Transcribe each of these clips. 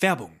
Werbung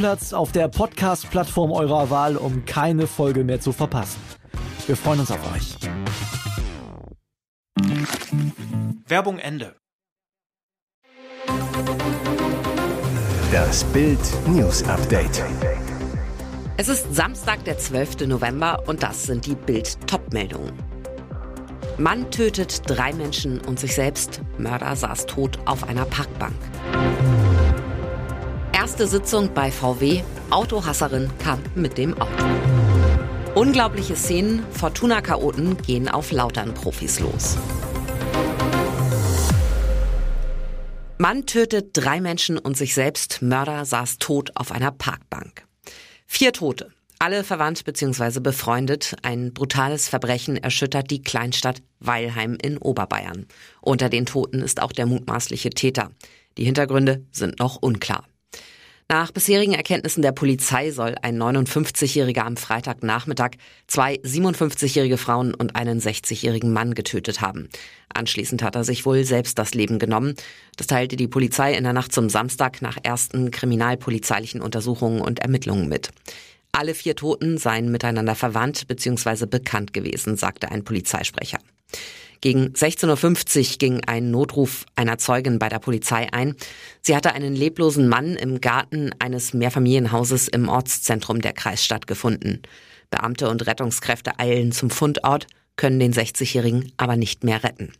Stammplatz auf der Podcast-Plattform eurer Wahl, um keine Folge mehr zu verpassen. Wir freuen uns auf euch. Werbung Ende. Das Bild News Update. Es ist Samstag, der 12. November und das sind die Bild Top-Meldungen. Mann tötet drei Menschen und sich selbst. Mörder saß tot auf einer Parkbank. Erste Sitzung bei VW. Autohasserin kam mit dem Auto. Unglaubliche Szenen. Fortuna-Chaoten gehen auf Lautern-Profis los. Mann tötet drei Menschen und sich selbst. Mörder saß tot auf einer Parkbank. Vier Tote. Alle verwandt bzw. befreundet. Ein brutales Verbrechen erschüttert die Kleinstadt Weilheim in Oberbayern. Unter den Toten ist auch der mutmaßliche Täter. Die Hintergründe sind noch unklar. Nach bisherigen Erkenntnissen der Polizei soll ein 59-Jähriger am Freitagnachmittag zwei 57-jährige Frauen und einen 60-jährigen Mann getötet haben. Anschließend hat er sich wohl selbst das Leben genommen. Das teilte die Polizei in der Nacht zum Samstag nach ersten kriminalpolizeilichen Untersuchungen und Ermittlungen mit. Alle vier Toten seien miteinander verwandt bzw. bekannt gewesen, sagte ein Polizeisprecher. Gegen 16.50 Uhr ging ein Notruf einer Zeugin bei der Polizei ein. Sie hatte einen leblosen Mann im Garten eines Mehrfamilienhauses im Ortszentrum der Kreisstadt gefunden. Beamte und Rettungskräfte eilen zum Fundort, können den 60-Jährigen aber nicht mehr retten.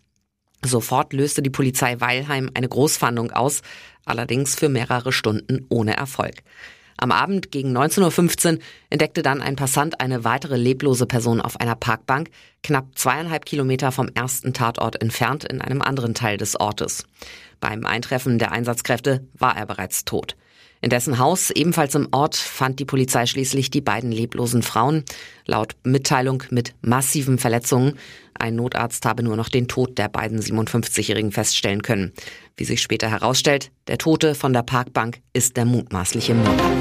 Sofort löste die Polizei Weilheim eine Großfahndung aus, allerdings für mehrere Stunden ohne Erfolg. Am Abend gegen 19.15 Uhr entdeckte dann ein Passant eine weitere leblose Person auf einer Parkbank, knapp zweieinhalb Kilometer vom ersten Tatort entfernt in einem anderen Teil des Ortes. Beim Eintreffen der Einsatzkräfte war er bereits tot. In dessen Haus, ebenfalls im Ort, fand die Polizei schließlich die beiden leblosen Frauen, laut Mitteilung mit massiven Verletzungen. Ein Notarzt habe nur noch den Tod der beiden 57-Jährigen feststellen können. Wie sich später herausstellt, der Tote von der Parkbank ist der mutmaßliche Mörder.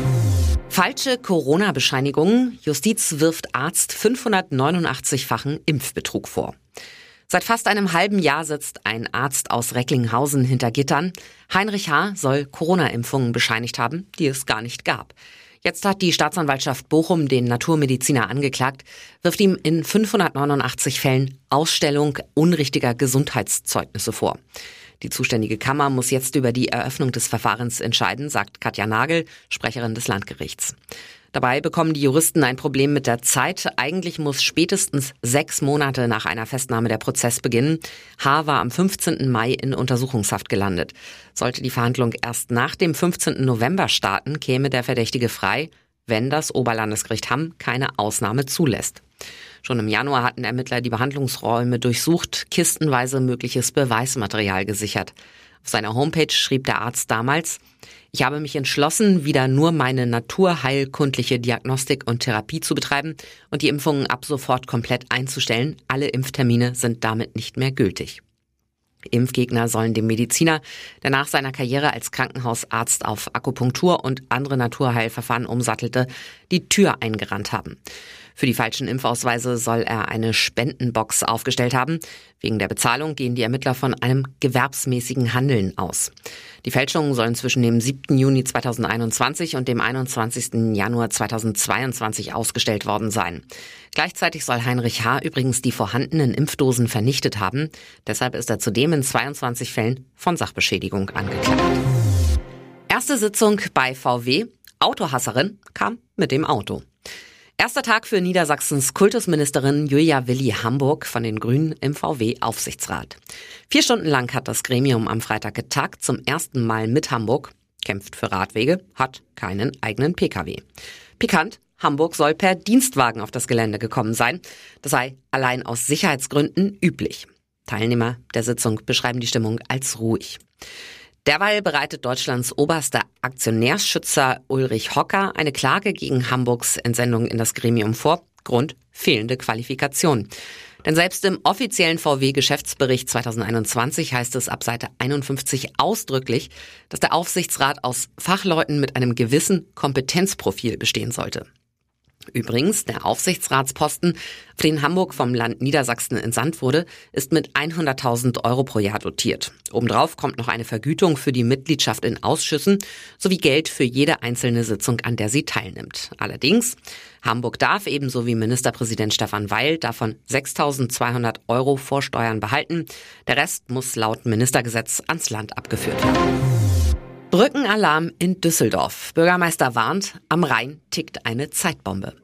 Falsche Corona-Bescheinigung. Justiz wirft Arzt 589-fachen Impfbetrug vor. Seit fast einem halben Jahr sitzt ein Arzt aus Recklinghausen hinter Gittern. Heinrich H. soll Corona-Impfungen bescheinigt haben, die es gar nicht gab. Jetzt hat die Staatsanwaltschaft Bochum den Naturmediziner angeklagt, wirft ihm in 589 Fällen Ausstellung unrichtiger Gesundheitszeugnisse vor. Die zuständige Kammer muss jetzt über die Eröffnung des Verfahrens entscheiden, sagt Katja Nagel, Sprecherin des Landgerichts. Dabei bekommen die Juristen ein Problem mit der Zeit. Eigentlich muss spätestens sechs Monate nach einer Festnahme der Prozess beginnen. H. war am 15. Mai in Untersuchungshaft gelandet. Sollte die Verhandlung erst nach dem 15. November starten, käme der Verdächtige frei, wenn das Oberlandesgericht Hamm keine Ausnahme zulässt. Schon im Januar hatten Ermittler die Behandlungsräume durchsucht, kistenweise mögliches Beweismaterial gesichert. Auf seiner Homepage schrieb der Arzt damals, ich habe mich entschlossen, wieder nur meine naturheilkundliche Diagnostik und Therapie zu betreiben und die Impfungen ab sofort komplett einzustellen. Alle Impftermine sind damit nicht mehr gültig. Impfgegner sollen dem Mediziner, der nach seiner Karriere als Krankenhausarzt auf Akupunktur und andere Naturheilverfahren umsattelte, die Tür eingerannt haben. Für die falschen Impfausweise soll er eine Spendenbox aufgestellt haben. Wegen der Bezahlung gehen die Ermittler von einem gewerbsmäßigen Handeln aus. Die Fälschungen sollen zwischen dem 7. Juni 2021 und dem 21. Januar 2022 ausgestellt worden sein. Gleichzeitig soll Heinrich H. übrigens die vorhandenen Impfdosen vernichtet haben. Deshalb ist er zudem in 22 Fällen von Sachbeschädigung angeklagt. Erste Sitzung bei VW. Autohasserin kam mit dem Auto. Erster Tag für Niedersachsens Kultusministerin Julia Willi Hamburg von den Grünen im VW-Aufsichtsrat. Vier Stunden lang hat das Gremium am Freitag getagt, zum ersten Mal mit Hamburg, kämpft für Radwege, hat keinen eigenen Pkw. Pikant, Hamburg soll per Dienstwagen auf das Gelände gekommen sein. Das sei allein aus Sicherheitsgründen üblich. Teilnehmer der Sitzung beschreiben die Stimmung als ruhig. Derweil bereitet Deutschlands oberster Aktionärsschützer Ulrich Hocker eine Klage gegen Hamburgs Entsendung in das Gremium vor. Grund fehlende Qualifikation. Denn selbst im offiziellen VW-Geschäftsbericht 2021 heißt es ab Seite 51 ausdrücklich, dass der Aufsichtsrat aus Fachleuten mit einem gewissen Kompetenzprofil bestehen sollte. Übrigens, der Aufsichtsratsposten, für den Hamburg vom Land Niedersachsen entsandt wurde, ist mit 100.000 Euro pro Jahr dotiert. Obendrauf kommt noch eine Vergütung für die Mitgliedschaft in Ausschüssen sowie Geld für jede einzelne Sitzung, an der sie teilnimmt. Allerdings, Hamburg darf ebenso wie Ministerpräsident Stefan Weil davon 6.200 Euro vor Steuern behalten. Der Rest muss laut Ministergesetz ans Land abgeführt werden. Brückenalarm in Düsseldorf. Bürgermeister warnt, am Rhein tickt eine Zeitbombe.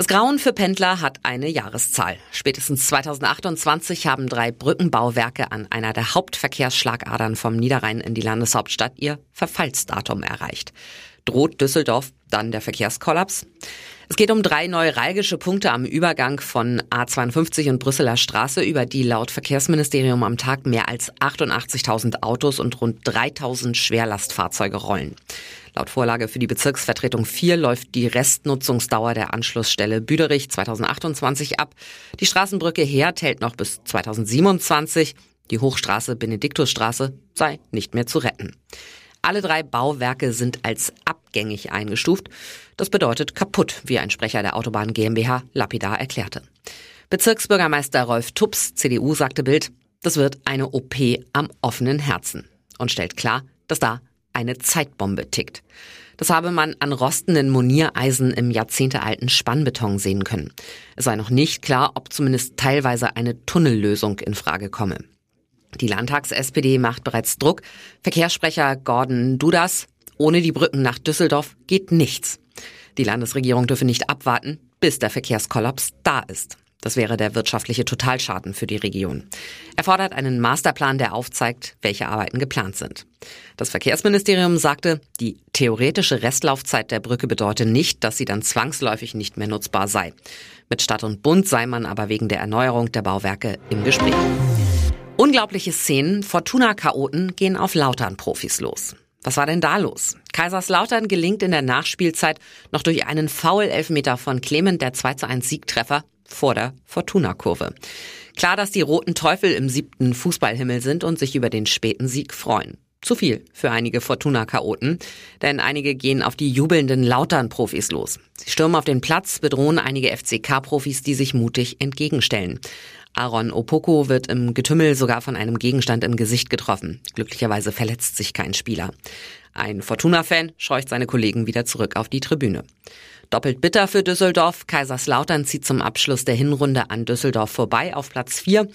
Das Grauen für Pendler hat eine Jahreszahl. Spätestens 2028 haben drei Brückenbauwerke an einer der Hauptverkehrsschlagadern vom Niederrhein in die Landeshauptstadt ihr Verfallsdatum erreicht. Droht Düsseldorf dann der Verkehrskollaps? Es geht um drei neuralgische Punkte am Übergang von A52 und Brüsseler Straße, über die laut Verkehrsministerium am Tag mehr als 88.000 Autos und rund 3.000 Schwerlastfahrzeuge rollen. Laut Vorlage für die Bezirksvertretung 4 läuft die Restnutzungsdauer der Anschlussstelle Büderich 2028 ab. Die Straßenbrücke Herd hält noch bis 2027. Die Hochstraße Benediktusstraße sei nicht mehr zu retten. Alle drei Bauwerke sind als abgängig eingestuft. Das bedeutet kaputt, wie ein Sprecher der Autobahn GmbH lapidar erklärte. Bezirksbürgermeister Rolf Tups, CDU, sagte Bild, das wird eine OP am offenen Herzen und stellt klar, dass da eine Zeitbombe tickt. Das habe man an rostenden Moniereisen im jahrzehntealten Spannbeton sehen können. Es sei noch nicht klar, ob zumindest teilweise eine Tunnellösung in Frage komme. Die Landtags-SPD macht bereits Druck. Verkehrssprecher Gordon Dudas, ohne die Brücken nach Düsseldorf geht nichts. Die Landesregierung dürfe nicht abwarten, bis der Verkehrskollaps da ist. Das wäre der wirtschaftliche Totalschaden für die Region. Er fordert einen Masterplan, der aufzeigt, welche Arbeiten geplant sind. Das Verkehrsministerium sagte, die theoretische Restlaufzeit der Brücke bedeute nicht, dass sie dann zwangsläufig nicht mehr nutzbar sei. Mit Stadt und Bund sei man aber wegen der Erneuerung der Bauwerke im Gespräch. Unglaubliche Szenen, Fortuna-Chaoten gehen auf Lautern-Profis los. Was war denn da los? Kaiserslautern gelingt in der Nachspielzeit noch durch einen Foul-Elfmeter von Clement der 2 zu 1 Siegtreffer vor der Fortuna-Kurve. Klar, dass die Roten Teufel im siebten Fußballhimmel sind und sich über den späten Sieg freuen. Zu viel für einige Fortuna-Chaoten, denn einige gehen auf die jubelnden Lautern-Profis los. Sie stürmen auf den Platz, bedrohen einige FCK-Profis, die sich mutig entgegenstellen. Aaron Opoko wird im Getümmel sogar von einem Gegenstand im Gesicht getroffen. Glücklicherweise verletzt sich kein Spieler. Ein Fortuna-Fan scheucht seine Kollegen wieder zurück auf die Tribüne. Doppelt bitter für Düsseldorf. Kaiserslautern zieht zum Abschluss der Hinrunde an Düsseldorf vorbei auf Platz 4.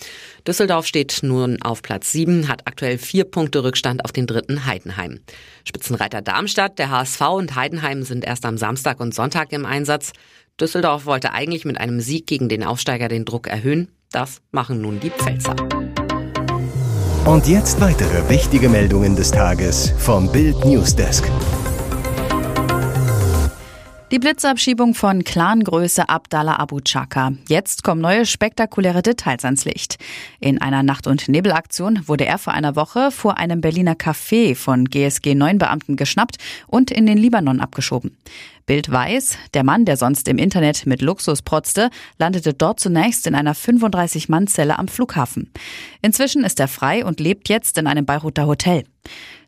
Düsseldorf steht nun auf Platz 7, hat aktuell vier Punkte Rückstand auf den dritten Heidenheim. Spitzenreiter Darmstadt, der HSV und Heidenheim sind erst am Samstag und Sonntag im Einsatz. Düsseldorf wollte eigentlich mit einem Sieg gegen den Aufsteiger den Druck erhöhen. Das machen nun die Pfälzer. Und jetzt weitere wichtige Meldungen des Tages vom Bild Newsdesk. Die Blitzabschiebung von Clangröße Abdallah Abu Chaka. Jetzt kommen neue spektakuläre Details ans Licht. In einer Nacht- und Nebelaktion wurde er vor einer Woche vor einem Berliner Café von GSG 9 Beamten geschnappt und in den Libanon abgeschoben. Bild weiß, der Mann, der sonst im Internet mit Luxus protzte, landete dort zunächst in einer 35-Mann-Zelle am Flughafen. Inzwischen ist er frei und lebt jetzt in einem Beiruter Hotel.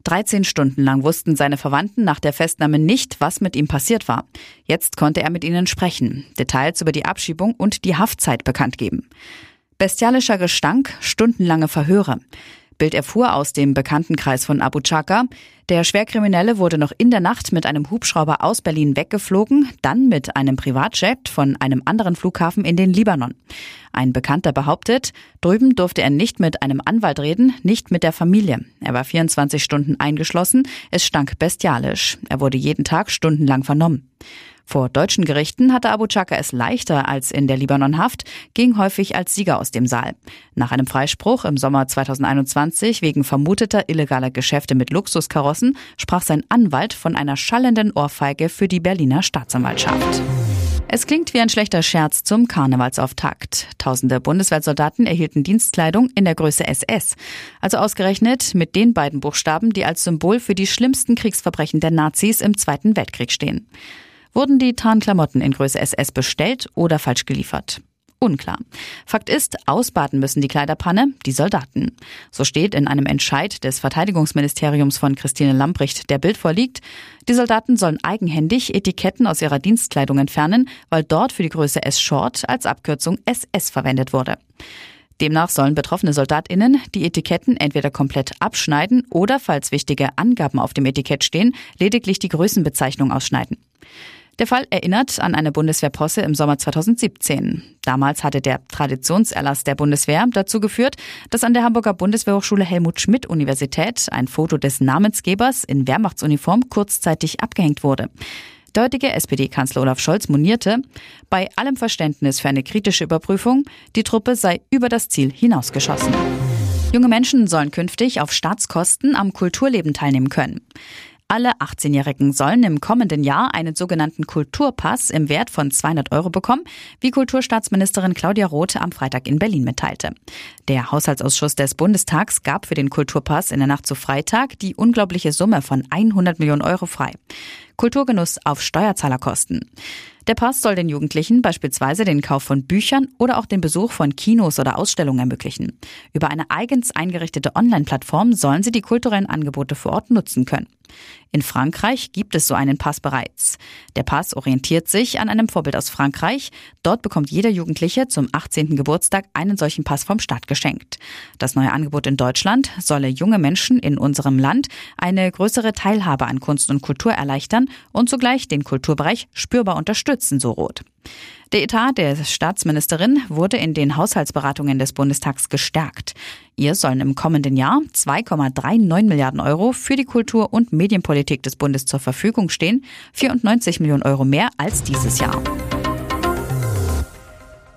13 Stunden lang wussten seine Verwandten nach der Festnahme nicht, was mit ihm passiert war. Jetzt konnte er mit ihnen sprechen, Details über die Abschiebung und die Haftzeit bekannt geben. Bestialischer Gestank, stundenlange Verhöre. Bild erfuhr aus dem Bekanntenkreis von Abu Chaka. Der Schwerkriminelle wurde noch in der Nacht mit einem Hubschrauber aus Berlin weggeflogen, dann mit einem Privatjet von einem anderen Flughafen in den Libanon. Ein Bekannter behauptet, drüben durfte er nicht mit einem Anwalt reden, nicht mit der Familie. Er war 24 Stunden eingeschlossen, es stank bestialisch. Er wurde jeden Tag stundenlang vernommen. Vor deutschen Gerichten hatte Abu Chaka es leichter als in der Libanonhaft, ging häufig als Sieger aus dem Saal. Nach einem Freispruch im Sommer 2021 wegen vermuteter illegaler Geschäfte mit Luxuskarossen sprach sein Anwalt von einer schallenden Ohrfeige für die Berliner Staatsanwaltschaft. Es klingt wie ein schlechter Scherz zum Karnevalsauftakt. Tausende Bundeswehrsoldaten erhielten Dienstkleidung in der Größe SS. Also ausgerechnet mit den beiden Buchstaben, die als Symbol für die schlimmsten Kriegsverbrechen der Nazis im Zweiten Weltkrieg stehen. Wurden die Tarnklamotten in Größe SS bestellt oder falsch geliefert? Unklar. Fakt ist, ausbaden müssen die Kleiderpanne die Soldaten. So steht in einem Entscheid des Verteidigungsministeriums von Christine Lamprecht, der Bild vorliegt. Die Soldaten sollen eigenhändig Etiketten aus ihrer Dienstkleidung entfernen, weil dort für die Größe S Short als Abkürzung SS verwendet wurde. Demnach sollen betroffene SoldatInnen die Etiketten entweder komplett abschneiden oder, falls wichtige Angaben auf dem Etikett stehen, lediglich die Größenbezeichnung ausschneiden. Der Fall erinnert an eine Bundeswehrposse im Sommer 2017. Damals hatte der Traditionserlass der Bundeswehr dazu geführt, dass an der Hamburger Bundeswehrhochschule Helmut Schmidt Universität ein Foto des Namensgebers in Wehrmachtsuniform kurzzeitig abgehängt wurde. Der SPD-Kanzler Olaf Scholz monierte, bei allem Verständnis für eine kritische Überprüfung, die Truppe sei über das Ziel hinausgeschossen. Junge Menschen sollen künftig auf Staatskosten am Kulturleben teilnehmen können. Alle 18-Jährigen sollen im kommenden Jahr einen sogenannten Kulturpass im Wert von 200 Euro bekommen, wie Kulturstaatsministerin Claudia Roth am Freitag in Berlin mitteilte. Der Haushaltsausschuss des Bundestags gab für den Kulturpass in der Nacht zu Freitag die unglaubliche Summe von 100 Millionen Euro frei. Kulturgenuss auf Steuerzahlerkosten. Der Pass soll den Jugendlichen beispielsweise den Kauf von Büchern oder auch den Besuch von Kinos oder Ausstellungen ermöglichen. Über eine eigens eingerichtete Online-Plattform sollen sie die kulturellen Angebote vor Ort nutzen können. In Frankreich gibt es so einen Pass bereits. Der Pass orientiert sich an einem Vorbild aus Frankreich. Dort bekommt jeder Jugendliche zum 18. Geburtstag einen solchen Pass vom Staat geschenkt. Das neue Angebot in Deutschland solle junge Menschen in unserem Land eine größere Teilhabe an Kunst und Kultur erleichtern und zugleich den Kulturbereich spürbar unterstützen, so Roth. Der Etat der Staatsministerin wurde in den Haushaltsberatungen des Bundestags gestärkt. Ihr sollen im kommenden Jahr 2,39 Milliarden Euro für die Kultur- und Medienpolitik des Bundes zur Verfügung stehen, 94 Millionen Euro mehr als dieses Jahr.